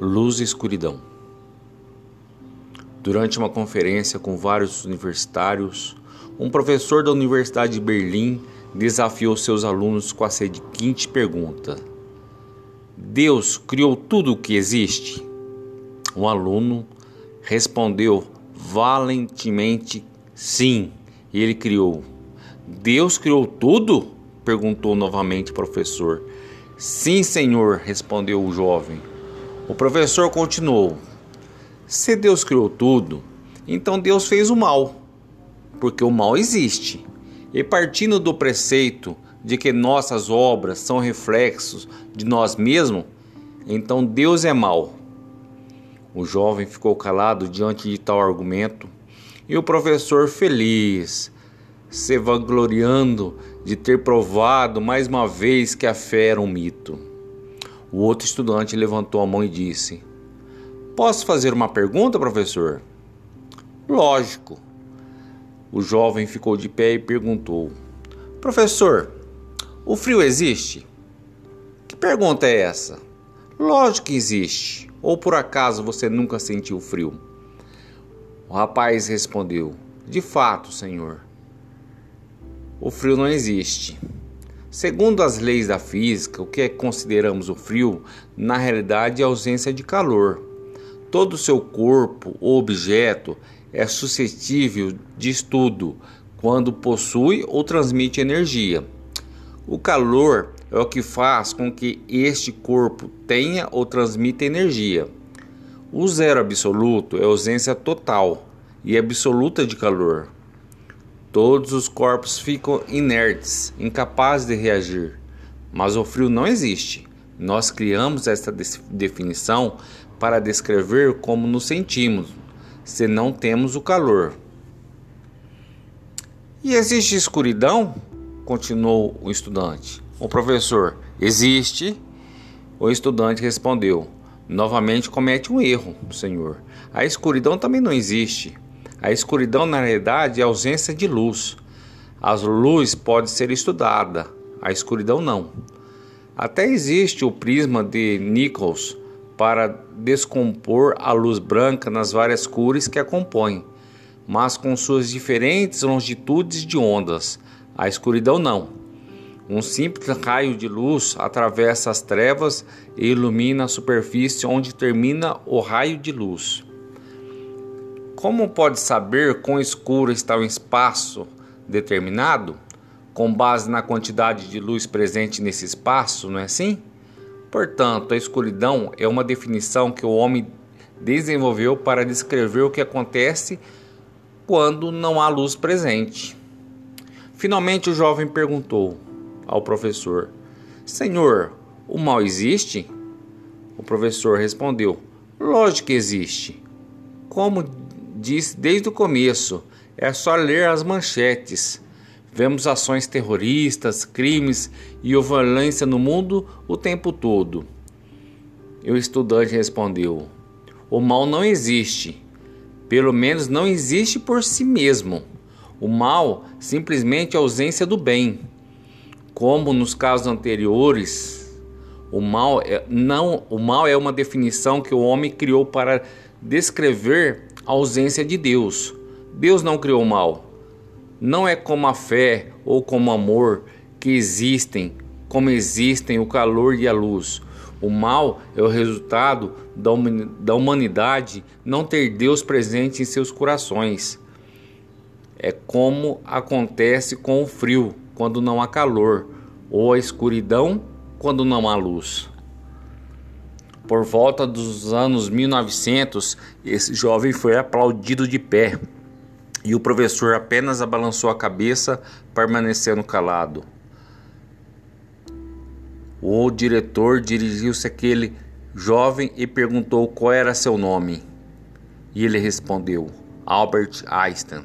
Luz e escuridão. Durante uma conferência com vários universitários, um professor da Universidade de Berlim desafiou seus alunos com a seguinte pergunta: Deus criou tudo o que existe? Um aluno respondeu valentemente sim, e ele criou. Deus criou tudo? perguntou novamente o professor. Sim, senhor, respondeu o jovem. O professor continuou: Se Deus criou tudo, então Deus fez o mal, porque o mal existe. E partindo do preceito de que nossas obras são reflexos de nós mesmos, então Deus é mal. O jovem ficou calado diante de tal argumento e o professor feliz, se vangloriando de ter provado mais uma vez que a fé era um mito. O outro estudante levantou a mão e disse: Posso fazer uma pergunta, professor? Lógico. O jovem ficou de pé e perguntou: Professor, o frio existe? Que pergunta é essa? Lógico que existe. Ou por acaso você nunca sentiu frio? O rapaz respondeu: De fato, senhor. O frio não existe. Segundo as leis da física, o que é consideramos o frio, na realidade é a ausência de calor. Todo o seu corpo ou objeto é suscetível de estudo quando possui ou transmite energia. O calor é o que faz com que este corpo tenha ou transmita energia. O zero absoluto é ausência total e absoluta de calor. Todos os corpos ficam inertes, incapazes de reagir. Mas o frio não existe. Nós criamos esta definição para descrever como nos sentimos, se não temos o calor. E existe escuridão? Continuou o estudante. O professor, existe. O estudante respondeu: Novamente comete um erro, senhor. A escuridão também não existe. A escuridão, na realidade, é ausência de luz. A luz pode ser estudada, a escuridão não. Até existe o prisma de Nichols para descompor a luz branca nas várias cores que a compõem, mas com suas diferentes longitudes de ondas. A escuridão não. Um simples raio de luz atravessa as trevas e ilumina a superfície onde termina o raio de luz. Como pode saber quão escuro está o espaço determinado? Com base na quantidade de luz presente nesse espaço, não é assim? Portanto, a escuridão é uma definição que o homem desenvolveu para descrever o que acontece quando não há luz presente. Finalmente, o jovem perguntou ao professor: Senhor, o mal existe? O professor respondeu: Lógico que existe. Como disse desde o começo, é só ler as manchetes. Vemos ações terroristas, crimes e violência no mundo o tempo todo. E o estudante respondeu: O mal não existe. Pelo menos não existe por si mesmo. O mal simplesmente é ausência do bem. Como nos casos anteriores, o mal é, não, o mal é uma definição que o homem criou para descrever a ausência de Deus. Deus não criou o mal. Não é como a fé ou como o amor que existem, como existem o calor e a luz. O mal é o resultado da humanidade não ter Deus presente em seus corações. É como acontece com o frio quando não há calor, ou a escuridão quando não há luz. Por volta dos anos 1900, esse jovem foi aplaudido de pé e o professor apenas abalançou a cabeça, permanecendo calado. O diretor dirigiu-se àquele jovem e perguntou qual era seu nome. E ele respondeu: Albert Einstein.